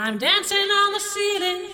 I'm dancing on the ceiling.